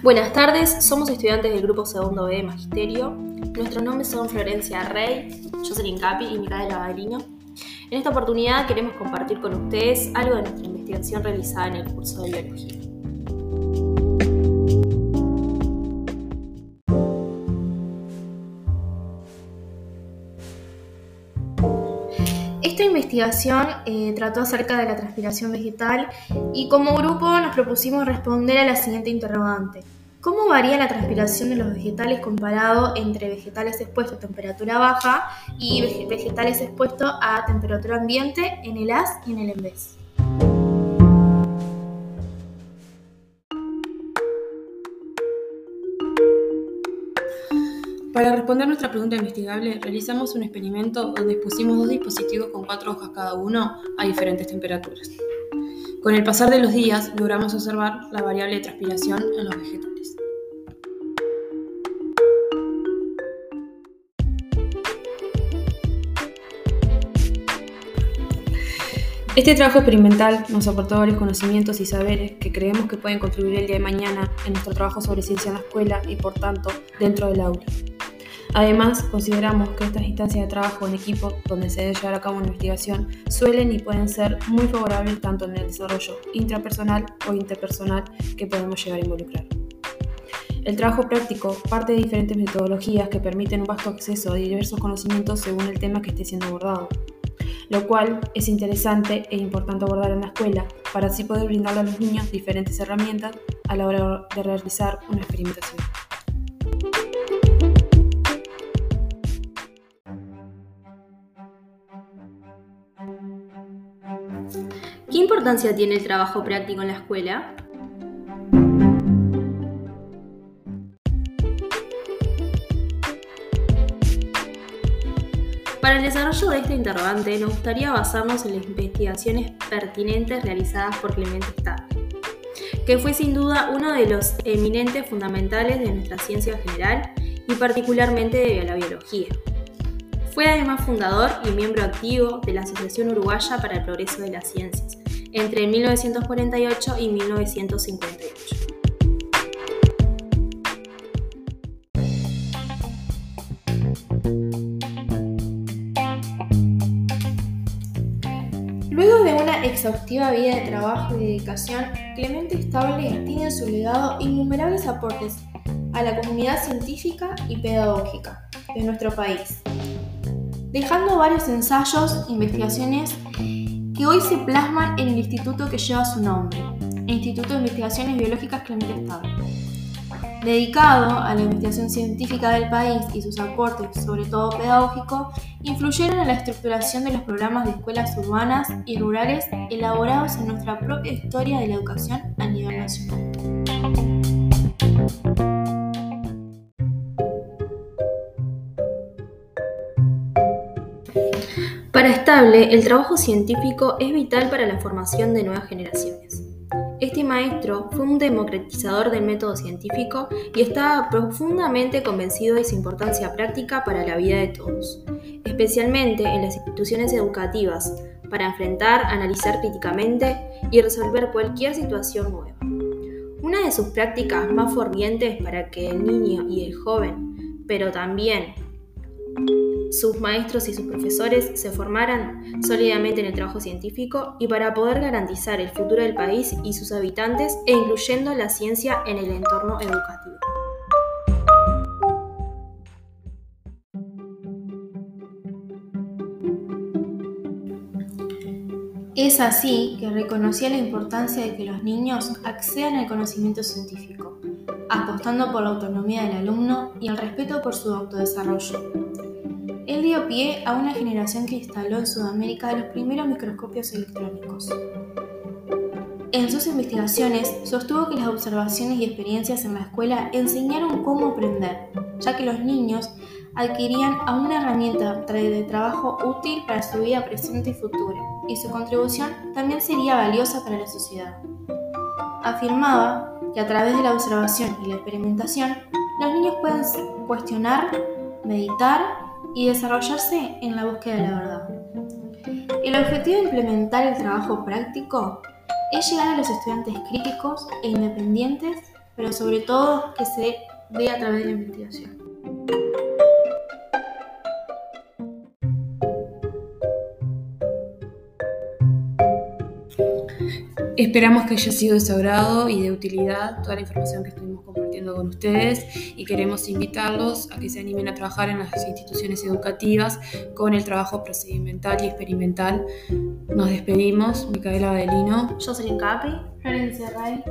Buenas tardes, somos estudiantes del grupo segundo B de Magisterio. Nuestros nombres son Florencia Rey, Jocelyn Capi y Micaela Badrino. En esta oportunidad queremos compartir con ustedes algo de nuestra investigación realizada en el curso de Biología. Investigación eh, trató acerca de la transpiración vegetal y como grupo nos propusimos responder a la siguiente interrogante. ¿Cómo varía la transpiración de los vegetales comparado entre vegetales expuestos a temperatura baja y vegetales expuestos a temperatura ambiente en el AS y en el ENVES? Para responder nuestra pregunta investigable, realizamos un experimento donde expusimos dos dispositivos con cuatro hojas cada uno a diferentes temperaturas. Con el pasar de los días, logramos observar la variable de transpiración en los vegetales. Este trabajo experimental nos aportó varios conocimientos y saberes que creemos que pueden contribuir el día de mañana en nuestro trabajo sobre ciencia en la escuela y, por tanto, dentro del aula. Además, consideramos que estas instancias de trabajo en equipo, donde se debe llevar a cabo una investigación, suelen y pueden ser muy favorables tanto en el desarrollo intrapersonal o interpersonal que podemos llegar a involucrar. El trabajo práctico parte de diferentes metodologías que permiten un vasto acceso a diversos conocimientos según el tema que esté siendo abordado, lo cual es interesante e importante abordar en la escuela para así poder brindarle a los niños diferentes herramientas a la hora de realizar una experimentación. ¿Qué importancia tiene el trabajo práctico en la escuela? Para el desarrollo de este interrogante nos gustaría basarnos en las investigaciones pertinentes realizadas por Clemente Stade, que fue sin duda uno de los eminentes fundamentales de nuestra ciencia general y particularmente de la biología. Fue además fundador y miembro activo de la Asociación Uruguaya para el Progreso de las Ciencias entre 1948 y 1958. Luego de una exhaustiva vida de trabajo y dedicación, Clemente Estable tiene en su legado innumerables aportes a la comunidad científica y pedagógica de nuestro país, dejando varios ensayos, investigaciones que hoy se plasman en el instituto que lleva su nombre, el Instituto de Investigaciones Biológicas Clemente Estable. Dedicado a la investigación científica del país y sus aportes, sobre todo pedagógicos, influyeron en la estructuración de los programas de escuelas urbanas y rurales elaborados en nuestra propia historia de la educación a nivel nacional. Para el trabajo científico es vital para la formación de nuevas generaciones. Este maestro fue un democratizador del método científico y estaba profundamente convencido de su importancia práctica para la vida de todos, especialmente en las instituciones educativas, para enfrentar, analizar críticamente y resolver cualquier situación nueva. Una de sus prácticas más fervientes para que el niño y el joven, pero también sus maestros y sus profesores se formaran sólidamente en el trabajo científico y para poder garantizar el futuro del país y sus habitantes e incluyendo la ciencia en el entorno educativo. Es así que reconocía la importancia de que los niños accedan al conocimiento científico, apostando por la autonomía del alumno y el respeto por su autodesarrollo él dio pie a una generación que instaló en Sudamérica los primeros microscopios electrónicos. En sus investigaciones sostuvo que las observaciones y experiencias en la escuela enseñaron cómo aprender, ya que los niños adquirían a una herramienta de trabajo útil para su vida presente y futura, y su contribución también sería valiosa para la sociedad. Afirmaba que a través de la observación y la experimentación, los niños pueden cuestionar, meditar y desarrollarse en la búsqueda de la verdad. El objetivo de implementar el trabajo práctico es llegar a los estudiantes críticos e independientes pero sobre todo que se dé a través de la investigación. Esperamos que haya sido de su agrado y de utilidad toda la información que estuvimos compartiendo con ustedes y queremos invitarlos a que se animen a trabajar en las instituciones educativas con el trabajo procedimental y experimental. Nos despedimos, Micaela Adelino. Soy Capi, Florencia Ray.